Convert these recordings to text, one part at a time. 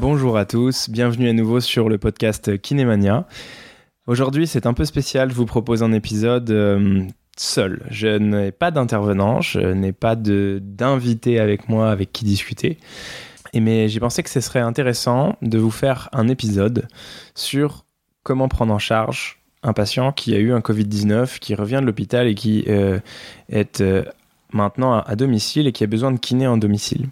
Bonjour à tous, bienvenue à nouveau sur le podcast Kinémania. Aujourd'hui c'est un peu spécial, je vous propose un épisode euh, seul. Je n'ai pas d'intervenant, je n'ai pas d'invité avec moi avec qui discuter. Mais j'ai pensé que ce serait intéressant de vous faire un épisode sur comment prendre en charge un patient qui a eu un Covid-19, qui revient de l'hôpital et qui euh, est euh, maintenant à domicile et qui a besoin de kiné en domicile.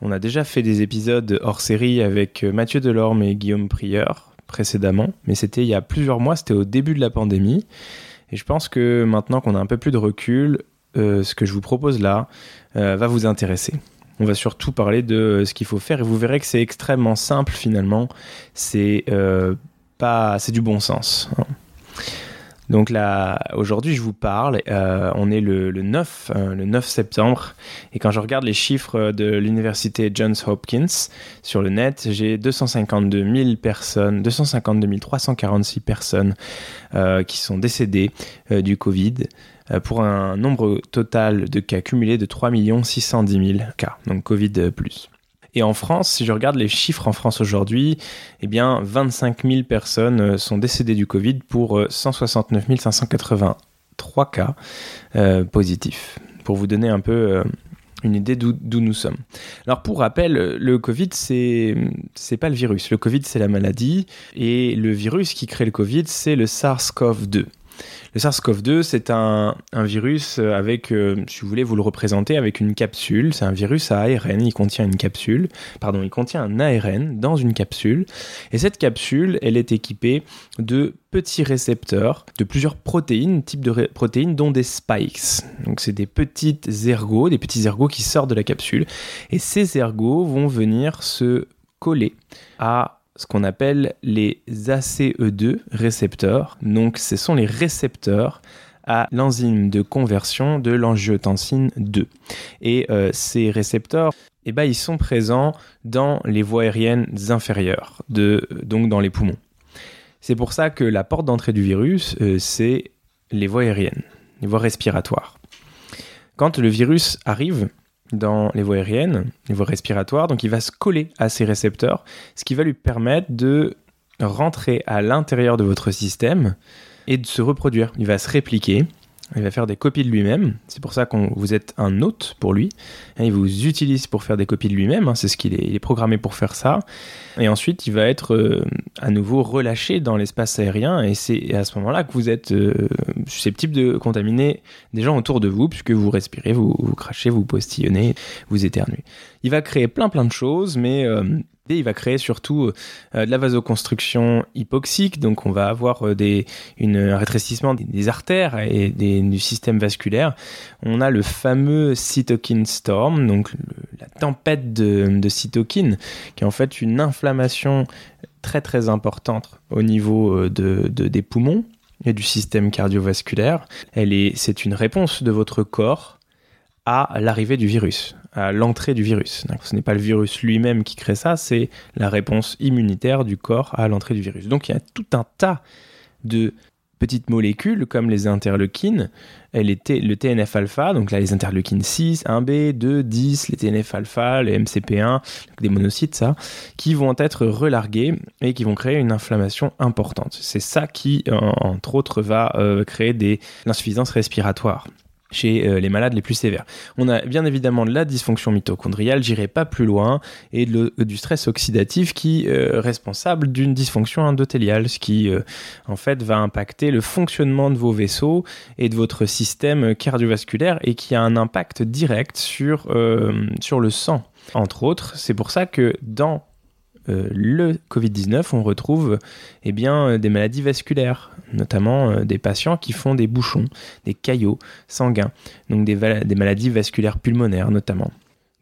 On a déjà fait des épisodes hors série avec euh, Mathieu Delorme et Guillaume Prieur précédemment, mais c'était il y a plusieurs mois, c'était au début de la pandémie. Et je pense que maintenant qu'on a un peu plus de recul, euh, ce que je vous propose là euh, va vous intéresser. On va surtout parler de ce qu'il faut faire et vous verrez que c'est extrêmement simple finalement. C'est pas, c'est du bon sens. Hein. Donc là, aujourd'hui, je vous parle. Euh, on est le, 9, euh, le 9 septembre, et quand je regarde les chiffres de l'université Johns Hopkins sur le net, j'ai 252 000 personnes, 252 346 personnes euh, qui sont décédées du Covid pour un nombre total de cas cumulés de 3 610 000 cas, donc Covid plus. Et en France, si je regarde les chiffres en France aujourd'hui, eh bien, 25 000 personnes euh, sont décédées du Covid pour 169 euh, 583 cas euh, positifs. Pour vous donner un peu une idée d'où nous sommes. Alors pour rappel, le Covid c'est c'est pas le virus. Le Covid c'est la maladie et le virus qui crée le Covid c'est le SARS-CoV-2. Le SARS-CoV-2, c'est un, virus avec, euh, si vous voulez vous le représenter, avec une capsule. C'est un virus à ARN, il contient une capsule, pardon, il contient un ARN dans une capsule. Et cette capsule, elle est équipée de petits récepteurs de plusieurs protéines, types de protéines, dont des spikes. Donc c'est des petites ergots, des petits ergots qui sortent de la capsule. Et ces ergots vont venir se coller à ce qu'on appelle les ACE2 récepteurs. Donc ce sont les récepteurs à l'enzyme de conversion de l'angiotensine 2. Et euh, ces récepteurs, eh ben, ils sont présents dans les voies aériennes inférieures, donc dans les poumons. C'est pour ça que la porte d'entrée du virus, euh, c'est les voies aériennes, les voies respiratoires. Quand le virus arrive, dans les voies aériennes, les voies respiratoires, donc il va se coller à ces récepteurs, ce qui va lui permettre de rentrer à l'intérieur de votre système et de se reproduire. Il va se répliquer il va faire des copies de lui-même. C'est pour ça que vous êtes un hôte pour lui. Il vous utilise pour faire des copies de lui-même. Hein. C'est ce qu'il est, programmé pour faire ça. Et ensuite, il va être euh, à nouveau relâché dans l'espace aérien. Et c'est à ce moment-là que vous êtes euh, susceptible de contaminer des gens autour de vous, puisque vous respirez, vous crachez, vous postillonnez, vous éternuez. Il va créer plein plein de choses, mais euh, il va créer surtout euh, de la vasoconstruction hypoxique, donc on va avoir euh, des, une, un rétrécissement des, artères et du système vasculaire. On a le fameux cytokine storm, donc la tempête de, cytokine, qui est en fait une inflammation très très importante au niveau de, des poumons et du système cardiovasculaire. C'est une réponse de votre corps à l'arrivée du virus l'entrée du virus. Ce n'est pas le virus lui-même qui crée ça, c'est la réponse immunitaire du corps à l'entrée du virus. Donc il y a tout un tas de petites molécules comme les interleukines, le TNF-alpha, donc là les interleukines 6, 1B, 2, 10, les TNF-alpha, les MCP1, des monocytes, ça, qui vont être relargués et qui vont créer une inflammation importante. C'est ça qui, entre autres, va euh, créer des insuffisances respiratoires chez euh, les malades les plus sévères. On a bien évidemment de la dysfonction mitochondriale, j'irai pas plus loin, et du stress oxydatif qui est euh, responsable d'une dysfonction endothéliale, ce qui euh, en fait va impacter le fonctionnement de vos vaisseaux et de votre système cardiovasculaire et qui a un impact direct sur, sur le sang. Entre autres, c'est pour ça que dans euh, le Covid-19, on retrouve eh euh, des maladies vasculaires, notamment euh, des patients qui font des bouchons, des caillots sanguins, donc des, des maladies vasculaires pulmonaires notamment.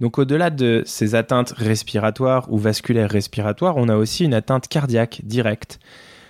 Donc au-delà de ces atteintes respiratoires ou vasculaires respiratoires, on a aussi une atteinte cardiaque directe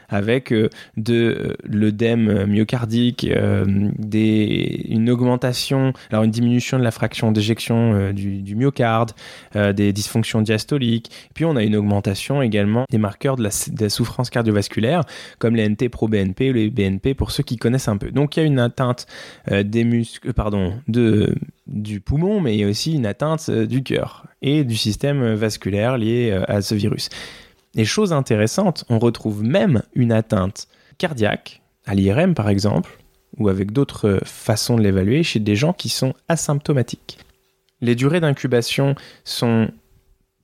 avec euh, de euh, l'œdème myocardique, euh, des, une augmentation, alors une diminution de la fraction d'éjection du, myocarde, des dysfonctions diastoliques. Puis on a une augmentation également des marqueurs de la, souffrance cardiovasculaire, comme les NT-pro-BNP ou les BNP pour ceux qui connaissent un peu. Donc il y a une atteinte des muscles, pardon, de, du poumon, mais il y a aussi une atteinte du cœur et du système vasculaire lié à ce virus. Et chose intéressante, on retrouve même une atteinte cardiaque, à l'IRM par exemple, ou avec d'autres façons de l'évaluer, chez des gens qui sont asymptomatiques. Les durées d'incubation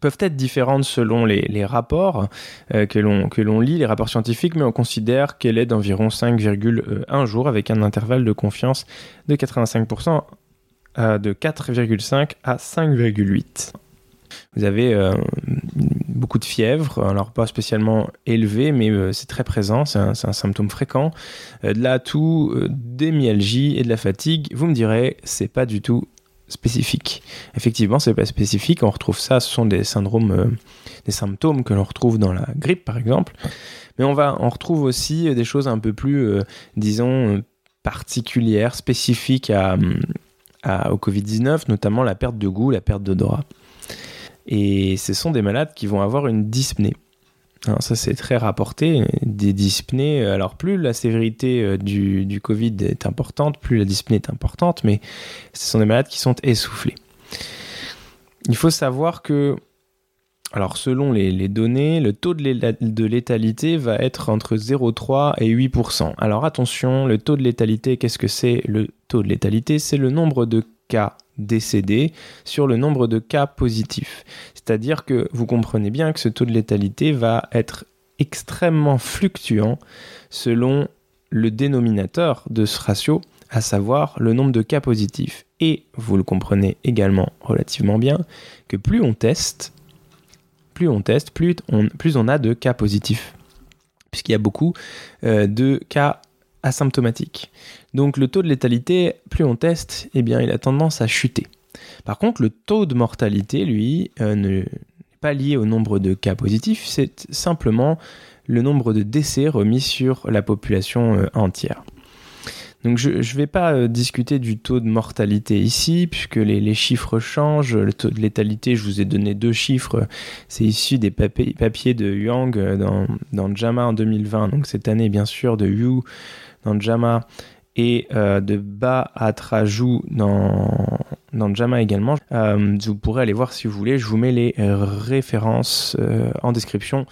peuvent être différentes selon les, rapports euh, que l'on lit, les rapports scientifiques, mais on considère qu'elle est d'environ 5,1 jours avec un intervalle de confiance de 85% euh, de 4,5 à 5,8. Vous avez euh, beaucoup de fièvre, alors pas spécialement élevé, mais euh, c'est très présent, c'est un, symptôme fréquent. Euh, de la toux, des myalgies et de la fatigue, vous me direz, c'est pas du tout spécifique. Effectivement, c'est pas spécifique, on retrouve ça, ce sont des syndromes, des symptômes que l'on retrouve dans la grippe par exemple. Mais on, va, on retrouve aussi des choses un peu plus, disons, particulières, spécifiques au Covid-19, notamment la perte de goût, la perte d'odorat. Et ce sont des malades qui vont avoir une dyspnée. ça, c'est très rapporté. Des dyspnées, alors plus la sévérité euh, du, Covid est importante, plus la dyspnée est importante, mais ce sont des malades qui sont essoufflés. Il faut savoir que, alors selon les, données, le taux de létalité va être entre 0,3 et 8%. Alors attention, le taux de létalité, qu'est-ce que c'est? Le taux de létalité, c'est le nombre de cas décédés sur le nombre de cas positifs. C'est-à-dire que vous comprenez bien que ce taux de létalité va être extrêmement fluctuant selon le dénominateur de ce ratio, à savoir le nombre de cas positifs. Et vous le comprenez également relativement bien que plus on teste, plus on teste, plus on, plus on a de cas positifs. Puisqu'il y a beaucoup euh, de cas asymptomatique. Donc le taux de létalité, plus on teste, eh bien il a tendance à chuter. Par contre, le taux de mortalité, lui, euh, n'est pas lié au nombre de cas positifs, c'est simplement le nombre de décès remis sur la population euh, entière. Donc je ne vais pas euh, discuter du taux de mortalité ici, puisque les, chiffres changent. Le taux de létalité, je vous ai donné deux chiffres. C'est issu des papiers de Yang dans, dans JAMA en 2020. Donc cette année, bien sûr, de Yu dans Jama et euh, de Ba à Trajou dans, dans Jama également. Euh, vous pourrez aller voir si vous voulez. Je vous mets les références euh, en description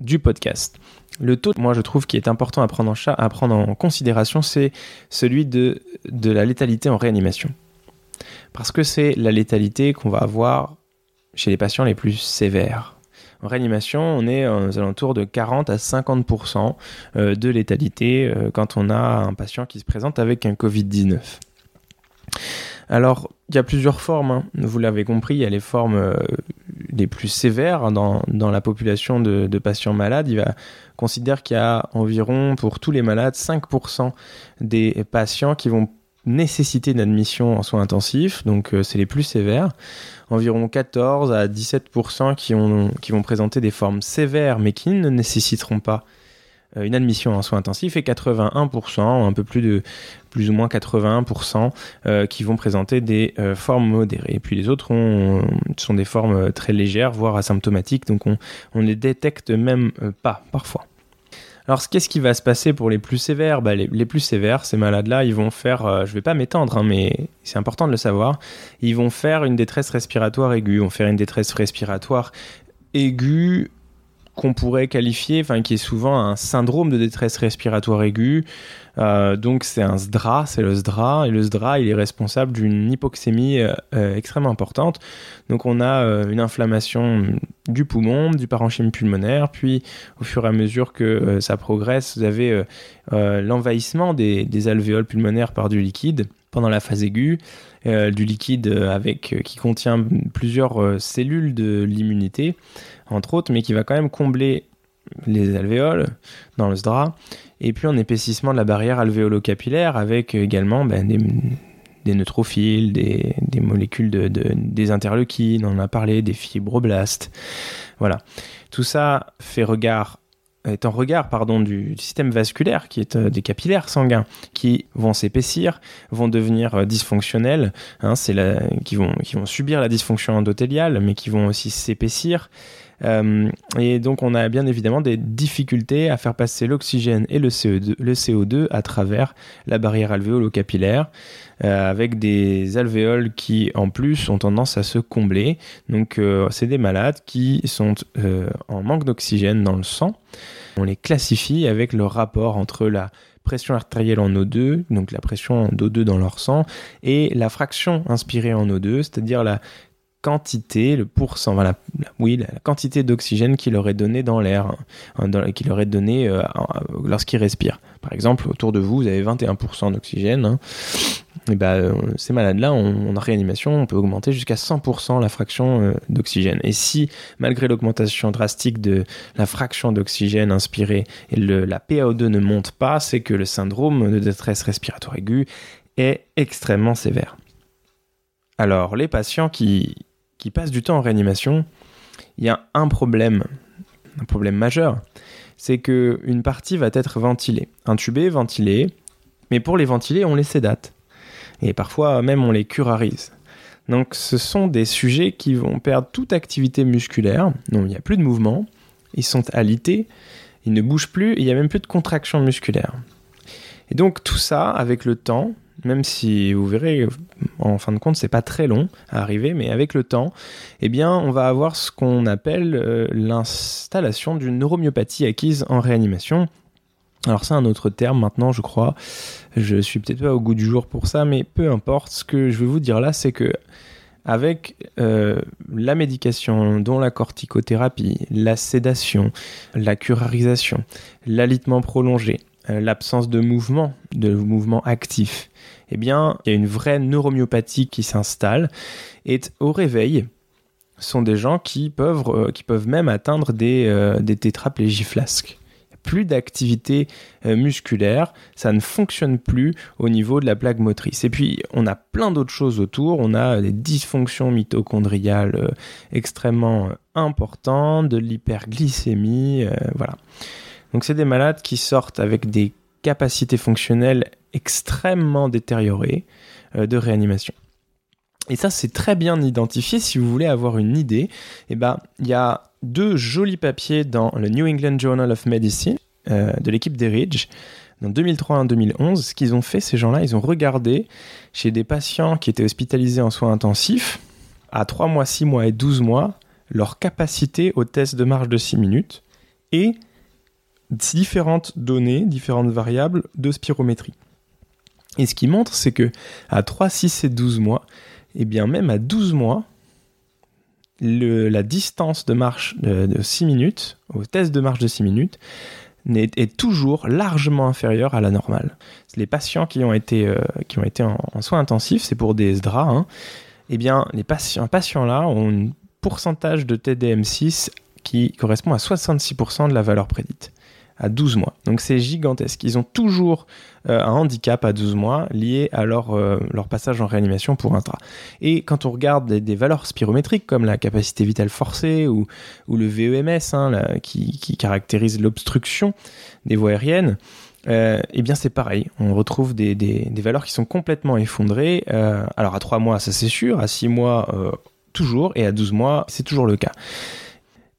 du podcast. Le taux, moi je trouve qui est important à prendre en, à prendre en considération, c'est celui de, de la létalité en réanimation. Parce que c'est la létalité qu'on va avoir chez les patients les plus sévères. En réanimation, on est aux alentours de 40 à 50% euh, de létalité euh, quand on a un patient qui se présente avec un Covid-19. Alors, il y a plusieurs formes, hein. vous l'avez compris, il y a les formes euh, les plus sévères dans, la population de, de, patients malades. Il va considérer qu'il y a environ, pour tous les malades, 5% des patients qui vont nécessité d'admission en soins intensifs, donc euh, c'est les plus sévères. Environ 14 à 17% qui, ont, qui vont présenter des formes sévères mais qui ne nécessiteront pas euh, une admission en soins intensifs et 81%, un peu plus de plus ou moins 81% euh, qui vont présenter des formes modérées. Et puis les autres sont des formes très légères, voire asymptomatiques, donc on ne les détecte même pas parfois. Alors, qu'est-ce qui va se passer pour les plus sévères? Bah, les, plus sévères, ces malades-là, ils vont faire, euh, je ne vais pas m'étendre, hein, mais c'est important de le savoir, ils vont faire une détresse respiratoire aiguë, ils vont faire une détresse respiratoire aiguë qu'on pourrait qualifier, enfin qui est souvent un syndrome de détresse respiratoire aiguë. Euh, donc c'est un SDRA, c'est le SDRA, et le SDRA il est responsable d'une hypoxémie euh, euh, extrêmement importante. Donc on a une inflammation du poumon, du parenchyme pulmonaire, puis au fur et à mesure que ça progresse, vous avez l'envahissement des, des, alvéoles pulmonaires par du liquide pendant la phase aiguë, du liquide avec qui contient plusieurs cellules de l'immunité entre autres, mais qui va quand même combler les alvéoles dans le SDRA, et puis en épaississement de la barrière alvéolo-capillaire avec également ben, des neutrophiles, des, molécules de, des interleukines, on en a parlé, des fibroblastes. Voilà. Tout ça fait regard est en regard pardon, du système vasculaire, qui est euh, des capillaires sanguins, qui vont s'épaissir, vont devenir euh, dysfonctionnels, hein, la, qui, vont, qui vont subir la dysfonction endothéliale, mais qui vont aussi s'épaissir. Euh, et donc on a bien évidemment des difficultés à faire passer l'oxygène et le CO2, le CO2 à travers la barrière alvéolo-capillaire. Euh, avec des alvéoles qui en plus ont tendance à se combler. Donc euh, c'est des malades qui sont en manque d'oxygène dans le sang. On les classifie avec le rapport entre la pression artérielle en O2, donc la pression d'O2 dans leur sang, et la fraction inspirée en O2, c'est-à-dire la quantité, le pourcent, voilà, oui, la quantité d'oxygène qu'il aurait donné dans l'air, hein, qu'il aurait donné lorsqu'il respire. Par exemple, autour de vous, vous avez 21% d'oxygène. Hein et bah, euh, ces malades-là, en réanimation, on peut augmenter jusqu'à 100% la fraction euh, d'oxygène. Et si, malgré l'augmentation drastique de la fraction d'oxygène inspirée, et la PaO2 ne monte pas, c'est que le syndrome de détresse respiratoire aiguë est extrêmement sévère. Alors, les patients qui, qui passent du temps en réanimation, il y a un problème, un problème majeur, c'est qu'une partie va être ventilée, intubée, ventilée, mais pour les ventiler, on les sédate. Et parfois même on les curarise. Donc ce sont des sujets qui vont perdre toute activité musculaire, donc il n'y a plus de mouvement, ils sont alités, ils ne bougent plus, il n'y a même plus de contraction musculaire. Et donc tout ça, avec le temps, même si vous verrez, en fin de compte, c'est pas très long à arriver, mais avec le temps, eh bien, on va avoir ce qu'on appelle euh, l'installation d'une neuromyopathie acquise en réanimation, alors c'est un autre terme maintenant, je crois. Je suis peut-être pas au goût du jour pour ça, mais peu importe. Ce que je veux vous dire là, c'est que avec euh, la médication, dont la corticothérapie, la sédation, la curarisation, l'alitement prolongé, l'absence de mouvement, de mouvement actif, eh bien, il y a une vraie neuromyopathie qui s'installe. Et au réveil, sont des gens qui peuvent, euh, même atteindre des, des tétraplégies flasques plus d'activité euh, musculaire, ça ne fonctionne plus au niveau de la plaque motrice. Et puis, on a plein d'autres choses autour. On a des dysfonctions mitochondriales euh, extrêmement euh, importantes, de l'hyperglycémie, voilà. Donc, c'est des malades qui sortent avec des capacités fonctionnelles extrêmement détériorées de réanimation. Et ça, c'est très bien identifié. Si vous voulez avoir une idée, eh ben, il y a deux jolis papiers dans le New England Journal of Medicine euh, de l'équipe d'Eridge dans 2003 et 2011. Ce qu'ils ont fait, ces gens-là, ils ont regardé chez des patients qui étaient hospitalisés en soins intensifs à 3 mois, 6 mois et 12 mois leur capacité au test de marche de 6 minutes et différentes données, différentes variables de spirométrie. Et ce qui montre, c'est que à 3, 6 et 12 mois, et eh bien même à 12 mois, la distance de marche de, 6 minutes, au test de marche de 6 minutes, est, toujours largement inférieure à la normale. Les patients qui ont été, euh, en, soins intensifs, c'est pour des SDRA, hein, eh bien, les patients, patients là ont un pourcentage de TDM6 qui correspond à 66% de la valeur prédite à 12 mois. Donc c'est gigantesque. Ils ont toujours euh, un handicap à 12 mois lié à leur, euh, leur passage en réanimation pour intra. Et quand on regarde des, valeurs spirométriques comme la capacité vitale forcée ou, le VEMS hein, qui, caractérise l'obstruction des voies aériennes, euh, eh bien c'est pareil, on retrouve des, des, des, valeurs qui sont complètement effondrées. alors à 3 mois ça c'est sûr, à 6 mois toujours, et à 12 mois c'est toujours le cas.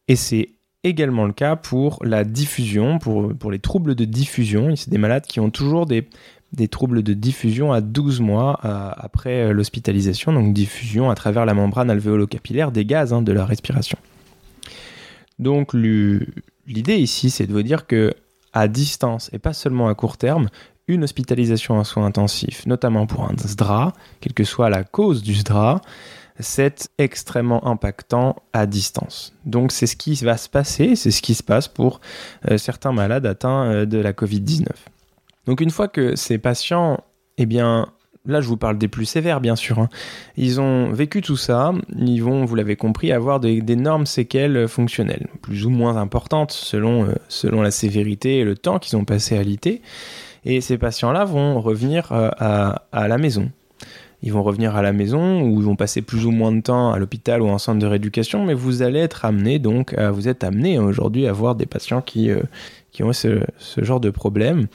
Et c'est également le cas pour la diffusion, pour, pour les troubles de diffusion. C'est des malades qui ont toujours des, des troubles de diffusion à 12 mois après l'hospitalisation, donc diffusion à travers la membrane alvéolo-capillaire des gaz hein, de la respiration. Donc l'idée ici, c'est de vous dire que à distance et pas seulement à court terme, une hospitalisation en soins intensifs, notamment pour un SDRA, quelle que soit la cause du SDRA, c'est extrêmement impactant à distance. Donc c'est ce qui va se passer, c'est ce qui se passe pour euh, certains malades atteints euh, de la Covid-19. Donc une fois que ces patients, eh bien, là je vous parle des plus sévères bien sûr, hein, ils ont vécu tout ça, ils vont, vous l'avez compris, avoir d'énormes séquelles fonctionnelles, plus ou moins importantes selon, euh, selon la sévérité et le temps qu'ils ont passé à l'IT. Et ces patients-là vont revenir à la maison ils vont revenir à la maison ou ils vont passer plus ou moins de temps à l'hôpital ou en centre de rééducation, mais vous allez être amené donc, vous êtes amené aujourd'hui à voir des patients qui, euh, ont ce, genre de problème.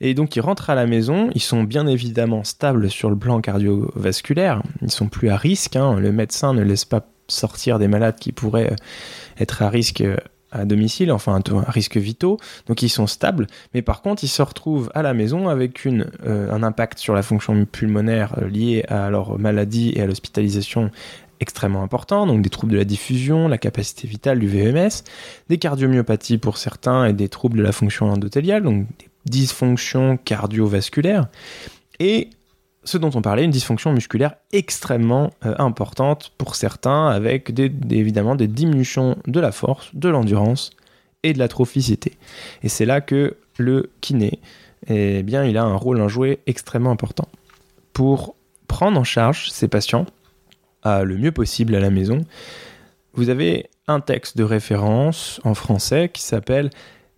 Et donc ils rentrent à la maison, ils sont bien évidemment stables sur le plan cardiovasculaire, ils sont plus à risque, hein. le médecin ne laisse pas sortir des malades qui pourraient euh, être à risque euh, à domicile, enfin un risque vitaux, donc ils sont stables, mais par contre ils se retrouvent à la maison avec euh, un impact sur la fonction pulmonaire euh, lié à leur maladie et à l'hospitalisation extrêmement important, donc des troubles de la diffusion, la capacité vitale du VMS, des cardiomyopathies pour certains et des troubles de la fonction endothéliale, donc des dysfonctions cardiovasculaires, et ce dont on parlait, une dysfonction musculaire extrêmement euh, importante pour certains, avec évidemment des diminutions de la force, de l'endurance et de la trophicité. Et c'est là que le kiné, eh il a un rôle à jouer extrêmement important. Pour prendre en charge ces patients le mieux possible à la maison, vous avez un texte de référence en français qui s'appelle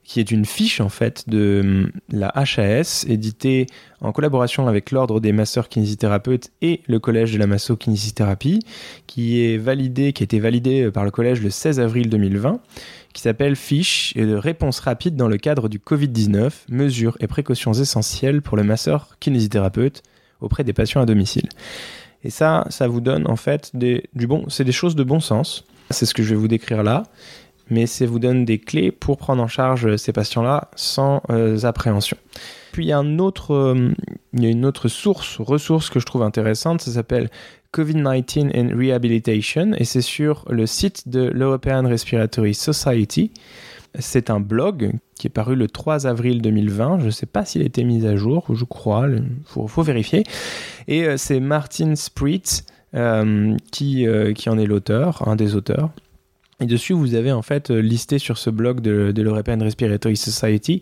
qui est une fiche en fait de hum, la HAS, éditée en collaboration avec l'Ordre des masseurs kinésithérapeutes et le Collège de la masso-kinésithérapie, qui est validée, qui a été validée par le Collège le 16 avril 2020, qui s'appelle Fiche de réponse rapide dans le cadre du Covid-19, mesures et précautions essentielles pour le masseur kinésithérapeute auprès des patients à domicile. Et ça, ça vous donne en fait des, du bon, c'est des choses de bon sens. C'est ce que je vais vous décrire là mais ça vous donne des clés pour prendre en charge ces patients-là sans euh, appréhension. Puis il y a un autre, euh, il y a une autre source, ressource que je trouve intéressante, ça s'appelle COVID-19 and Rehabilitation et c'est sur le site de l'European Respiratory Society. C'est un blog qui est paru le 3 avril 2020. Je ne sais pas s'il a été mis à jour, je crois, il faut, vérifier. Et euh, c'est Martin Spritz qui en est l'auteur, un des auteurs. Et dessus, vous avez en fait euh, listé sur ce blog de, l'European Respiratory Society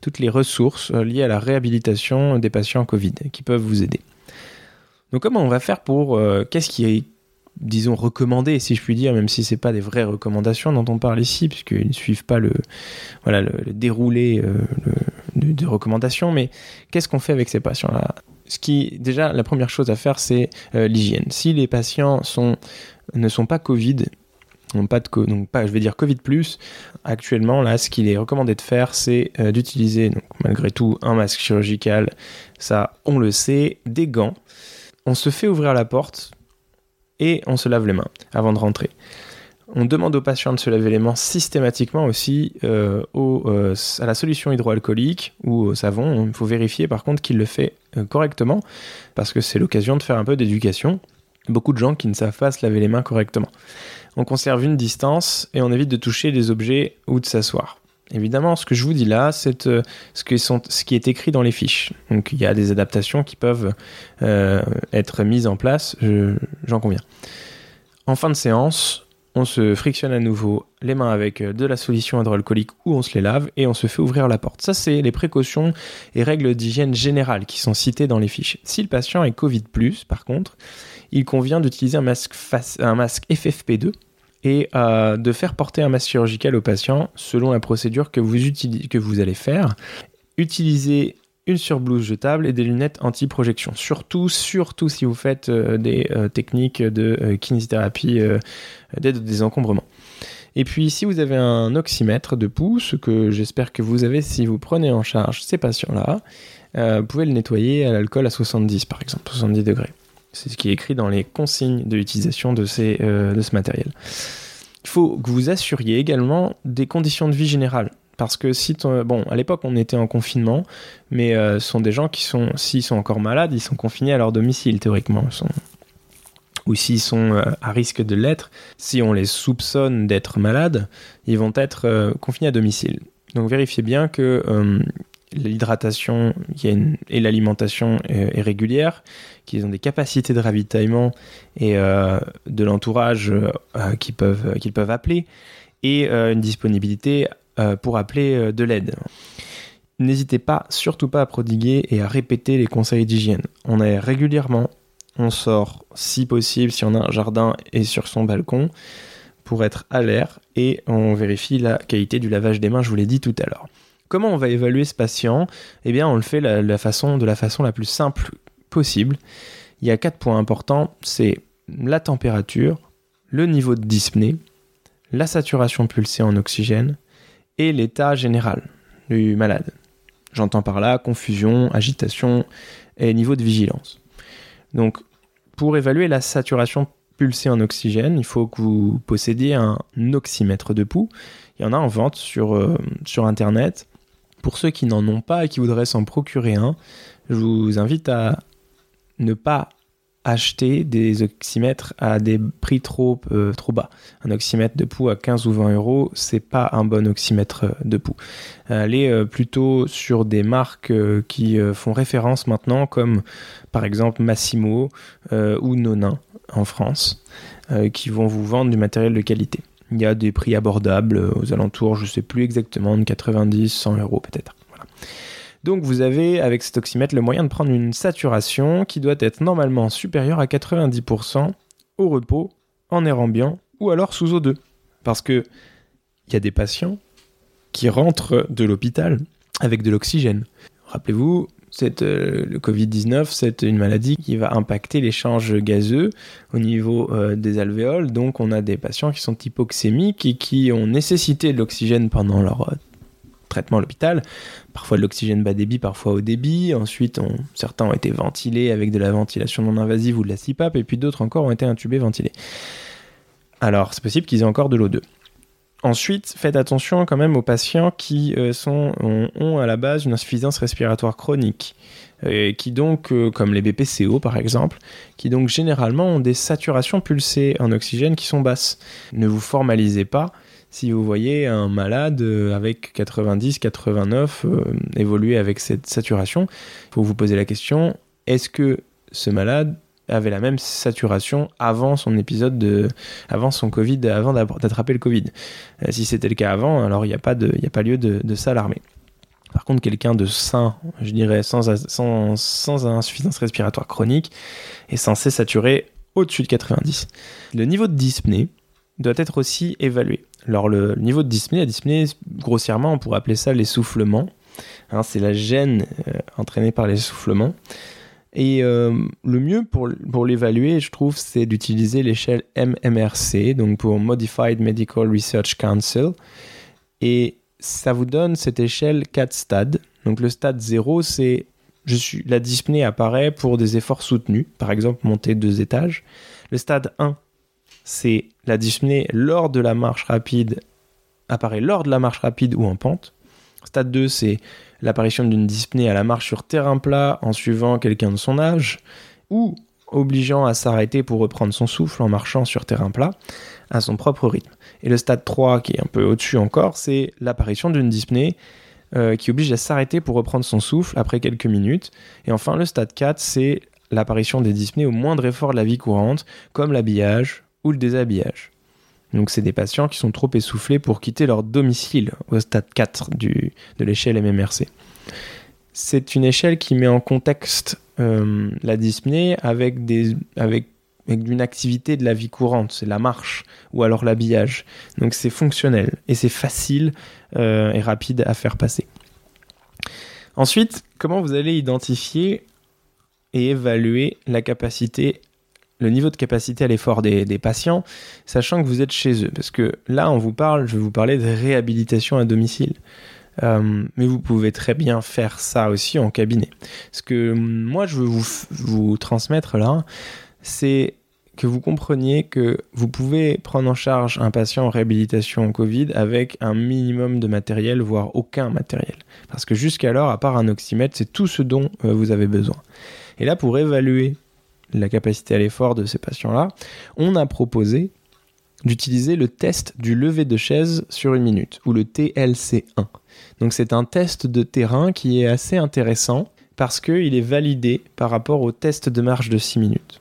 toutes les ressources euh, liées à la réhabilitation des patients Covid qui peuvent vous aider. Donc comment on va faire pour... Euh, qu'est-ce qui est, disons, recommandé, si je puis dire, même si ce n'est pas des vraies recommandations dont on parle ici, puisqu'ils ne suivent pas le, voilà, le, déroulé de, recommandations, mais qu'est-ce qu'on fait avec ces patients-là? Ce qui, déjà, la première chose à faire, c'est l'hygiène. Si les patients sont, ne sont pas Covid, donc pas de donc pas, je vais dire Covid Actuellement, là, ce qu'il est recommandé de faire, c'est euh, d'utiliser, malgré tout, un masque chirurgical. Ça, on le sait, des gants. On se fait ouvrir la porte et on se lave les mains avant de rentrer. On demande aux patients de se laver les mains systématiquement aussi euh, euh, à la solution hydroalcoolique ou au savon. Il faut vérifier par contre qu'il le fait correctement parce que c'est l'occasion de faire un peu d'éducation. Beaucoup de gens qui ne savent pas se laver les mains correctement on conserve une distance et on évite de toucher les objets ou de s'asseoir. Évidemment, ce que je vous dis là, c'est euh, ce, qui est écrit dans les fiches. Donc il y a des adaptations qui peuvent euh, être mises en place, j'en conviens. En fin de séance, on se frictionne à nouveau les mains avec euh, de la solution hydroalcoolique ou on se les lave et on se fait ouvrir la porte. Ça, c'est les précautions et règles d'hygiène générales qui sont citées dans les fiches. Si le patient est Covid, par contre, il convient d'utiliser un masque, un masque FFP2 et euh, de faire porter un masque chirurgical au patient selon la procédure que vous, allez faire. Utilisez une surblouse jetable et des lunettes anti-projection. Surtout, surtout si vous faites euh, des euh, techniques de kinésithérapie d'aide au désencombrement. Et puis, si vous avez un oxymètre de pouls, ce que j'espère que vous avez si vous prenez en charge ces patients-là, vous pouvez le nettoyer à l'alcool à 70 par exemple, 70 degrés. C'est ce qui est écrit dans les consignes de l'utilisation de, euh, de ce matériel. Il faut que vous assuriez également des conditions de vie générales. Parce que si, bon, à l'époque, on était en confinement, mais euh, ce sont des gens qui sont, s'ils sont encore malades, ils sont confinés à leur domicile, théoriquement. Ou s'ils sont euh, à risque de l'être, si on les soupçonne d'être malades, ils vont être confinés à domicile. Donc vérifiez bien que l'hydratation et l'alimentation est régulière, qu'ils ont des capacités de ravitaillement et euh, de l'entourage euh, qu'ils peuvent, peuvent appeler, et euh, une disponibilité pour appeler de l'aide. N'hésitez pas, surtout pas à prodiguer et à répéter les conseils d'hygiène. On est régulièrement, on sort si possible, si on a un jardin et sur son balcon, pour être à l'air et on vérifie la qualité du lavage des mains, je vous l'ai dit tout à l'heure. Comment on va évaluer ce patient Eh bien, on le fait de la façon la plus simple possible. il y a quatre points importants, c'est la température, le niveau de dyspnée, la saturation pulsée en oxygène et l'état général du malade. J'entends par là confusion, agitation et niveau de vigilance. Donc, pour évaluer la saturation pulsée en oxygène, il faut que vous possédiez un oxymètre de pouls. Il y en a en vente sur, euh, sur Internet. Pour ceux qui n'en ont pas et qui voudraient s'en procurer un, je vous invite à ne pas acheter des oxymètres à des prix trop, euh, trop bas. Un oxymètre de pouls à 15 ou 20 euros, c'est pas un bon oxymètre de pouls. Allez euh, plutôt sur des marques euh, qui font référence maintenant, comme par exemple Massimo ou Nonin en France, qui vont vous vendre du matériel de qualité. Il y a des prix abordables aux alentours, je sais plus exactement, de 90, 100 euros peut-être. Donc vous avez avec cet oxymètre le moyen de prendre une saturation qui doit être normalement supérieure à 90% au repos, en air ambiant ou alors sous O2. Parce que il y a des patients qui rentrent de l'hôpital avec de l'oxygène. Rappelez-vous, euh, le Covid-19, c'est une maladie qui va impacter l'échange gazeux au niveau euh, des alvéoles. Donc, on a des patients qui sont hypoxémiques et qui ont nécessité de l'oxygène pendant leur euh, traitement à l'hôpital. Parfois de l'oxygène bas débit, parfois haut débit. Ensuite, certains ont été ventilés avec de la ventilation non invasive ou de la CPAP, et puis d'autres encore ont été intubés, ventilés. Alors, c'est possible qu'ils aient encore de l'O2. Ensuite, faites attention quand même aux patients qui euh, ont, à la base une insuffisance respiratoire chronique, euh, qui donc, euh, comme les BPCO par exemple, qui donc généralement ont des saturations pulsées en oxygène qui sont basses. Ne vous formalisez pas si vous voyez un malade avec 90, 89 euh, évoluer avec cette saturation, il faut vous poser la question est-ce que ce malade avait la même saturation avant son épisode de, avant son Covid, avant d'attraper le Covid. Euh, si c'était le cas avant, alors il n'y a pas de, a pas lieu de, s'alarmer. Par contre, quelqu'un de sain, je dirais sans, sans, sans insuffisance respiratoire chronique, est censé saturer au-dessus de 90. Le niveau de dyspnée doit être aussi évalué. Alors le niveau de dyspnée, la dyspnée, grossièrement, on pourrait appeler ça l'essoufflement. Hein, c'est la gêne euh, entraînée par l'essoufflement. Et euh, le mieux pour, pour l'évaluer, je trouve, c'est d'utiliser l'échelle MMRC, donc pour Modified Medical Research Council. Et ça vous donne cette échelle 4 stades. Donc le stade 0, c'est je suis, la dyspnée apparaît pour des efforts soutenus, par exemple monter deux étages. Le stade 1, c'est la dyspnée lors de la marche rapide, apparaît lors de la marche rapide ou en pente. Stade 2, c'est l'apparition d'une dyspnée à la marche sur terrain plat en suivant quelqu'un de son âge, ou obligeant à s'arrêter pour reprendre son souffle en marchant sur terrain plat à son propre rythme. Et le stade 3, qui est un peu au-dessus encore, c'est l'apparition d'une dyspnée euh, qui oblige à s'arrêter pour reprendre son souffle après quelques minutes. Et enfin, le stade 4, c'est l'apparition des dyspnées au moindre effort de la vie courante, comme l'habillage, ou le déshabillage. Donc c'est des patients qui sont trop essoufflés pour quitter leur domicile au stade 4 du, de l'échelle MMRC. C'est une échelle qui met en contexte euh, la dyspnée avec, des, avec, avec une activité de la vie courante, c'est la marche ou alors l'habillage. Donc c'est fonctionnel et c'est facile euh, et rapide à faire passer. Ensuite, comment vous allez identifier et évaluer la capacité le niveau de capacité à l'effort des, patients, sachant que vous êtes chez eux. Parce que là, on vous parle, je vais vous parler de réhabilitation à domicile. Euh, mais vous pouvez très bien faire ça aussi en cabinet. Ce que moi, je veux vous, vous transmettre là, c'est que vous compreniez que vous pouvez prendre en charge un patient en réhabilitation en Covid avec un minimum de matériel, voire aucun matériel. Parce que jusqu'alors, à part un oxymètre, c'est tout ce dont euh, vous avez besoin. Et là, pour évaluer la capacité à l'effort de ces patients-là, on a proposé d'utiliser le test du lever de chaise sur une minute, ou le TLC1. Donc c'est un test de terrain qui est assez intéressant parce qu'il est validé par rapport au test de marche de 6 minutes.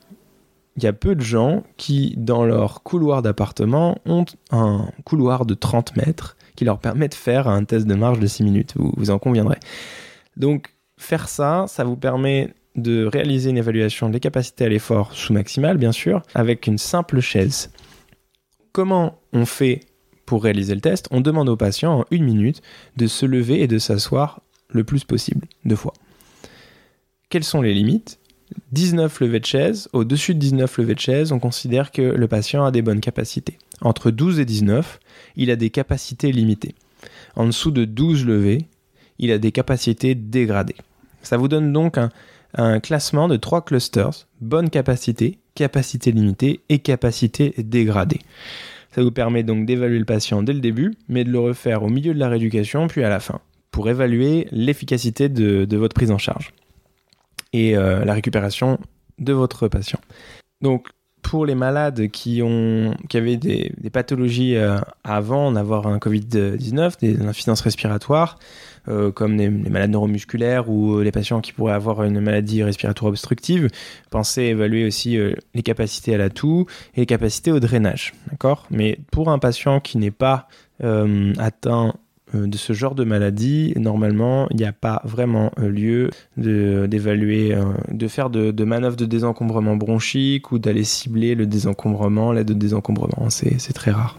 Il y a peu de gens qui, dans leur couloir d'appartement, ont un couloir de 30 mètres qui leur permet de faire un test de marche de 6 minutes, vous, vous en conviendrez. Donc faire ça, ça vous permet de réaliser une évaluation des capacités à l'effort sous maximal, bien sûr, avec une simple chaise. Comment on fait pour réaliser le test? On demande au patient en une minute de se lever et de s'asseoir le plus possible, deux fois. Quelles sont les limites? 19 levées de chaise, au-dessus de 19 levées de chaise, on considère que le patient a des bonnes capacités. Entre 12 et 19, il a des capacités limitées. En dessous de 12 levées, il a des capacités dégradées. Ça vous donne donc un, un classement de trois clusters, bonne capacité, capacité limitée et capacité dégradée. Ça vous permet donc d'évaluer le patient dès le début, mais de le refaire au milieu de la rééducation, puis à la fin, pour évaluer l'efficacité de, votre prise en charge et euh, la récupération de votre patient. Donc, pour les malades qui, ont, qui avaient des, pathologies euh, avant d'avoir un Covid-19, des insuffisances respiratoires, euh, comme les, malades neuromusculaires ou les patients qui pourraient avoir une maladie respiratoire obstructive, pensez évaluer aussi les capacités à la toux et les capacités au drainage. Mais pour un patient qui n'est pas atteint euh, de ce genre de maladie, normalement, il n'y a pas vraiment euh, lieu d'évaluer, euh, de, faire de, manœuvres de désencombrement bronchique ou d'aller cibler le désencombrement, l'aide de désencombrement. C'est très rare.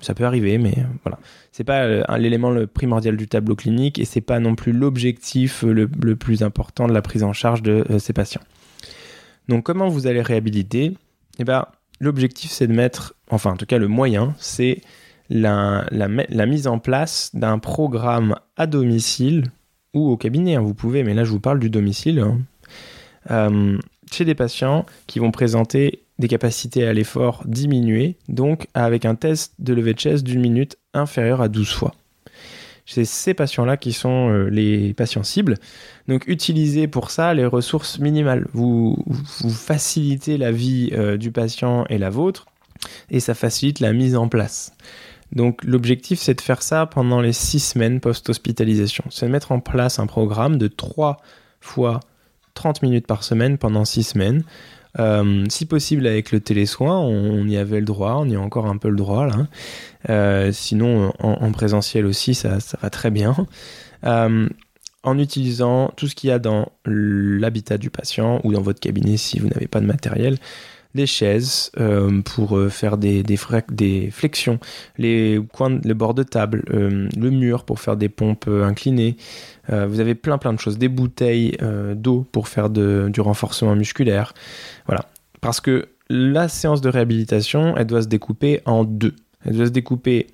Ça peut arriver, mais voilà. C'est pas l'élément primordial du tableau clinique et c'est pas non plus l'objectif le, plus important de la prise en charge de ces patients. Donc, comment vous allez réhabiliter? Eh ben, l'objectif, c'est de mettre, enfin, en tout cas, le moyen, c'est la, mise en place d'un programme à domicile ou au cabinet, hein, vous pouvez, mais là je vous parle du domicile, hein. euh, chez des patients qui vont présenter des capacités à l'effort diminuées, donc avec un test de levée de chaise d'une minute inférieur à 12 fois. C'est ces patients-là qui sont euh, les patients cibles. Donc utilisez pour ça les ressources minimales. Vous, vous facilitez la vie euh, du patient et la vôtre, et ça facilite la mise en place. Donc l'objectif, c'est de faire ça pendant les six semaines post-hospitalisation. C'est de mettre en place un programme de 3 fois 30 minutes par semaine pendant 6 semaines. Euh, si possible avec le télésoin, on, y avait le droit, on y a encore un peu le droit là. Euh, sinon, en, présentiel aussi, ça, va très bien. Euh, en utilisant tout ce qu'il y a dans l'habitat du patient ou dans votre cabinet si vous n'avez pas de matériel des chaises euh, pour euh, faire des, des, flexions, les, coins, les bords de table, euh, le mur pour faire des pompes inclinées. vous avez plein plein de choses, des bouteilles d'eau pour faire du renforcement musculaire. Voilà. Parce que la séance de réhabilitation, elle doit se découper en deux. Elle doit se découper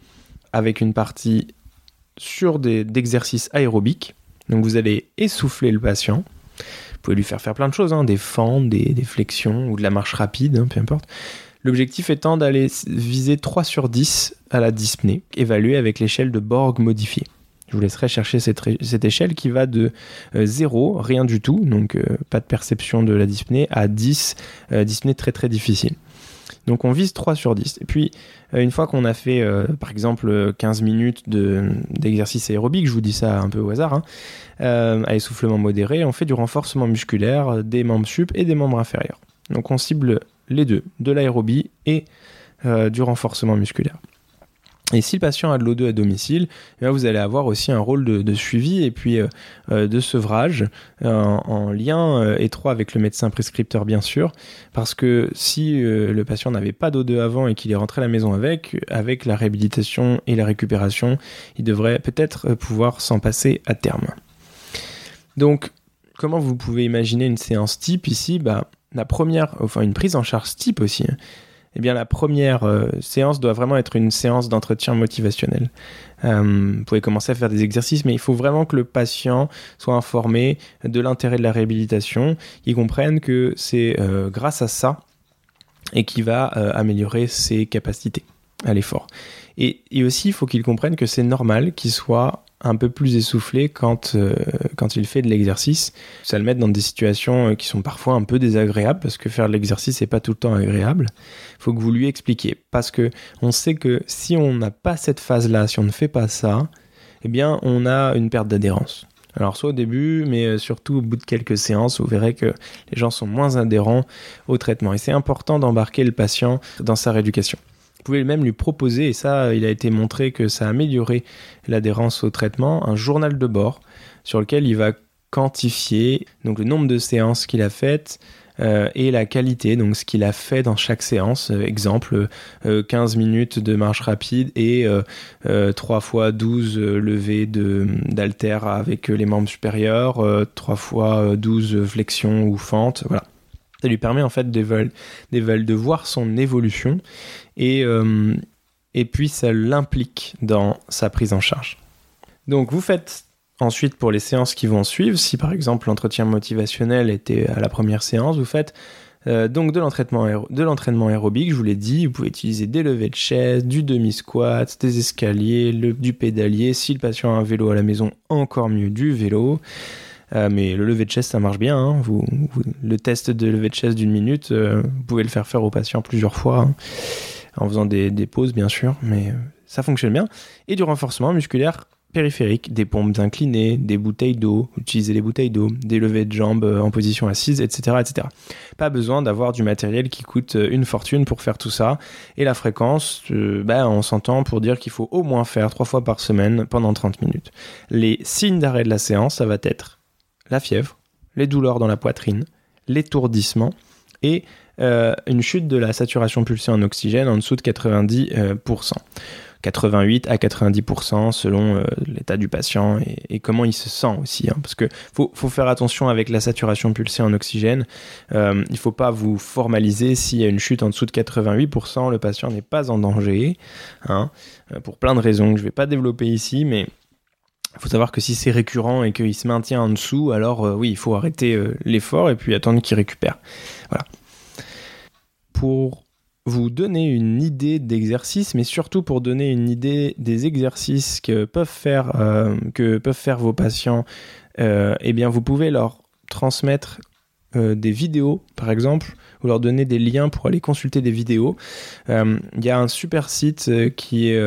avec une partie sur d'exercices aérobiques. Donc vous allez essouffler le patient pouvez lui faire faire plein de choses, hein, des fentes, des, flexions ou de la marche rapide, hein, peu importe. L'objectif étant d'aller viser 3 sur 10 à la dyspnée, évaluée avec l'échelle de Borg modifiée. Je vous laisserai chercher cette, échelle qui va de 0, euh, rien du tout, donc euh, pas de perception de la dyspnée, à 10, euh, dyspnée très très difficile. Donc on vise 3 sur 10. Et puis, euh, une fois qu'on a fait, euh, par exemple, 15 minutes d'exercice aérobique, je vous dis ça un peu au hasard, hein, euh, à essoufflement modéré, on fait du renforcement musculaire des membres sup et des membres inférieurs. Donc on cible les deux, de l'aérobie et du renforcement musculaire. Et si le patient a de l'O2 à domicile, eh vous allez avoir aussi un rôle de, suivi et puis euh, euh, de sevrage euh, en, lien étroit avec le médecin prescripteur bien sûr, parce que si le patient n'avait pas d'O2 avant et qu'il est rentré à la maison avec, avec la réhabilitation et la récupération, il devrait peut-être pouvoir s'en passer à terme. Donc, comment vous pouvez imaginer une séance type ici? Bah, la première, enfin une prise en charge type aussi. Eh bien la première euh, séance doit vraiment être une séance d'entretien motivationnel. Euh, vous pouvez commencer à faire des exercices, mais il faut vraiment que le patient soit informé de l'intérêt de la réhabilitation, qu'il comprenne que c'est euh, grâce à ça et qu'il va améliorer ses capacités à l'effort. Et, et, aussi, il faut qu'il comprenne que c'est normal qu'il soit un peu plus essoufflé quand, euh, quand il fait de l'exercice. Ça le met dans des situations euh, qui sont parfois un peu désagréables parce que faire de l'exercice n'est pas tout le temps agréable. Il faut que vous lui expliquiez parce que on sait que si on n'a pas cette phase-là, si on ne fait pas ça, eh bien on a une perte d'adhérence. Alors soit au début, mais euh, surtout au bout de quelques séances, vous verrez que les gens sont moins adhérents au traitement. Et c'est important d'embarquer le patient dans sa rééducation pouvez même lui proposer, et ça, il a été montré que ça a amélioré l'adhérence au traitement, un journal de bord sur lequel il va quantifier donc le nombre de séances qu'il a faites, et la qualité, donc ce qu'il a fait dans chaque séance. exemple, 15 minutes de marche rapide et 3 fois 12 levées d'alter avec les membres supérieurs, 3 fois 12 flexions ou fentes. Voilà. Ça lui permet en fait de voir son évolution et, et puis ça l'implique dans sa prise en charge. Donc vous faites ensuite pour les séances qui vont suivre, si par exemple l'entretien motivationnel était à la première séance, vous faites euh, donc de l'entraînement, de l'entraînement aérobique, je vous l'ai dit, vous pouvez utiliser des levées de chaise, du demi-squat, des escaliers, du pédalier. Si le patient a un vélo à la maison, encore mieux du vélo. Euh, mais le lever de chaise, ça marche bien. Hein. Vous, le test de lever de chaise d'une minute, euh, vous pouvez le faire faire au patient plusieurs fois, hein, en faisant des, des, pauses bien sûr, mais ça fonctionne bien. Et du renforcement musculaire périphériques, des pompes inclinées, des bouteilles d'eau, utiliser les bouteilles d'eau, des levées de jambes euh, en position assise, etc. etc. Pas besoin d'avoir du matériel qui coûte euh, une fortune pour faire tout ça. Et la fréquence, euh, bah, on s'entend pour dire qu'il faut au moins faire trois fois par semaine pendant 30 minutes. Les signes d'arrêt de la séance, ça va être la fièvre, les douleurs dans la poitrine, l'étourdissement et une chute de la saturation pulsée en oxygène en dessous de 90%. 88 à 90% selon euh, l'état du patient et, comment il se sent aussi. Hein. parce que faut, faire attention avec la saturation pulsée en oxygène. Euh, il ne faut pas vous formaliser s'il y a une chute en dessous de 88%, le patient n'est pas en danger. Hein, euh, pour plein de raisons que je ne vais pas développer ici, mais il faut savoir que si c'est récurrent et qu'il se maintient en dessous, alors oui, il faut arrêter l'effort et puis attendre qu'il récupère. Voilà. Pour vous donner une idée d'exercice, mais surtout pour donner une idée des exercices que peuvent faire, euh, que peuvent faire vos patients, euh, eh bien vous pouvez leur transmettre euh, des vidéos, par exemple, ou leur donner des liens pour aller consulter des vidéos. Il y a un super site qui est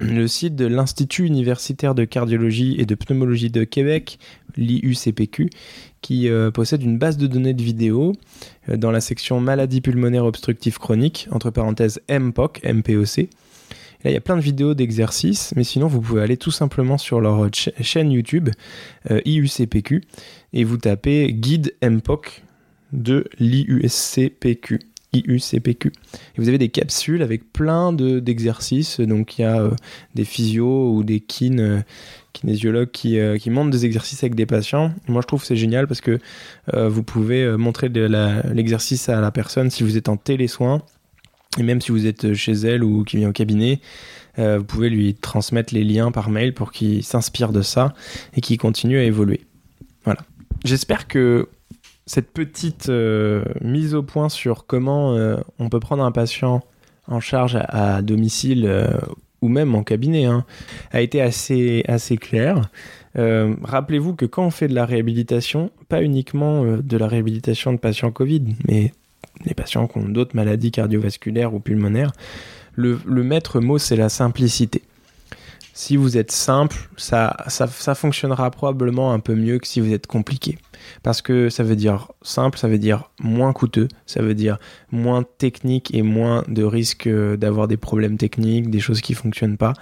le site de l'Institut universitaire de cardiologie et de pneumologie de Québec, l'IUCPQ, qui euh, possède une base de données de vidéos euh, dans la section maladie pulmonaire obstructive chronique, entre parenthèses MPOC, MPOC. là, il y a plein de vidéos d'exercices, mais sinon, vous pouvez aller tout simplement sur leur chaîne YouTube, euh, IUCPQ, et vous tapez guide MPOC de l'IUCPQ. IUCPQ. Et vous avez des capsules avec plein d'exercices. Donc il y a des physios ou des kin kinésiologues qui, euh, qui montrent des exercices avec des patients. Moi, je trouve c'est génial parce que euh, vous pouvez euh, montrer l'exercice à la personne si vous êtes en télésoin. Et même si vous êtes chez elle ou qui vient au cabinet, vous pouvez lui transmettre les liens par mail pour qu'il s'inspire de ça et qu'il continue à évoluer. Voilà. J'espère que cette petite mise au point sur comment on peut prendre un patient en charge à, domicile ou même en cabinet, hein, a été assez, assez clair. Euh, rappelez-vous que quand on fait de la réhabilitation, pas uniquement euh, de la réhabilitation de patients Covid, mais les patients qui ont d'autres maladies cardiovasculaires ou pulmonaires, le, maître mot, c'est la simplicité. Si vous êtes simple, ça fonctionnera probablement un peu mieux que si vous êtes compliqué parce que ça veut dire simple, ça veut dire moins coûteux, ça veut dire moins technique et moins de risque euh, d'avoir des problèmes techniques, des choses qui fonctionnent pas.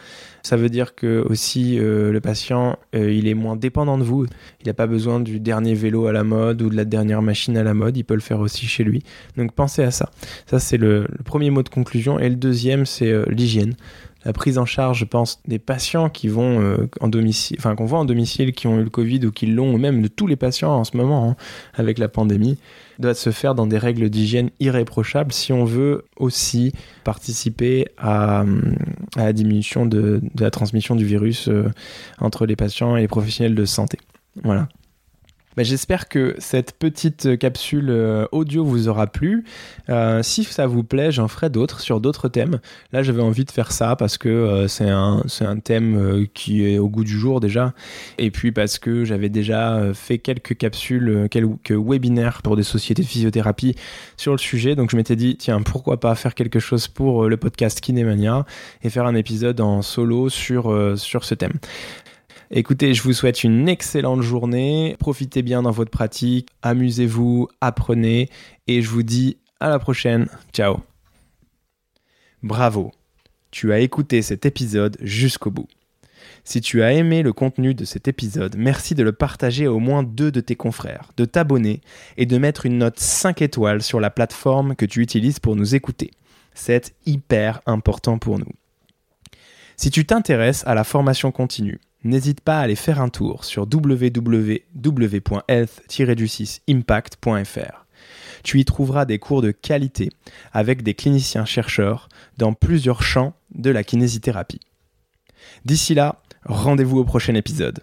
Ça veut dire que aussi euh, le patient, euh, il est moins dépendant de vous. Il n'a pas besoin du dernier vélo à la mode ou de la dernière machine à la mode. Il peut le faire aussi chez lui. Donc pensez à ça. Ça c'est le, le premier mot de conclusion. Et le deuxième, c'est l'hygiène la prise en charge, je pense, des patients qui vont euh, en domicile, enfin qu'on voit en domicile, qui ont eu le Covid ou qui l'ont, ou même de tous les patients en ce moment hein, avec la pandémie, doit se faire dans des règles d'hygiène irréprochables si on veut aussi participer à, la diminution de, la transmission du virus euh, entre les patients et les professionnels de santé. Voilà. Bah, j'espère que cette petite capsule euh, audio vous aura plu. Euh, si ça vous plaît, j'en ferai d'autres sur d'autres thèmes. Là, j'avais envie de faire ça parce que euh, c'est un, un thème qui est au goût du jour déjà. Et puis parce que j'avais déjà fait quelques capsules, quelques webinaires pour des sociétés de physiothérapie sur le sujet. Donc je m'étais dit, tiens, pourquoi pas faire quelque chose pour le podcast Kinemania et faire un épisode en solo sur, sur ce thème. Écoutez, je vous souhaite une excellente journée. Profitez bien dans votre pratique. Amusez-vous, apprenez. Et je vous dis à la prochaine. Ciao. Bravo. Tu as écouté cet épisode jusqu'au bout. Si tu as aimé le contenu de cet épisode, merci de le partager à au moins deux de tes confrères, de t'abonner et de mettre une note 5 étoiles sur la plateforme que tu utilises pour nous écouter. C'est hyper important pour nous. Si tu t'intéresses à la formation continue, n'hésite pas à aller faire un tour sur www.health-impact.fr. Tu y trouveras des cours de qualité avec des cliniciens chercheurs dans plusieurs champs de la kinésithérapie. D'ici là, rendez-vous au prochain épisode.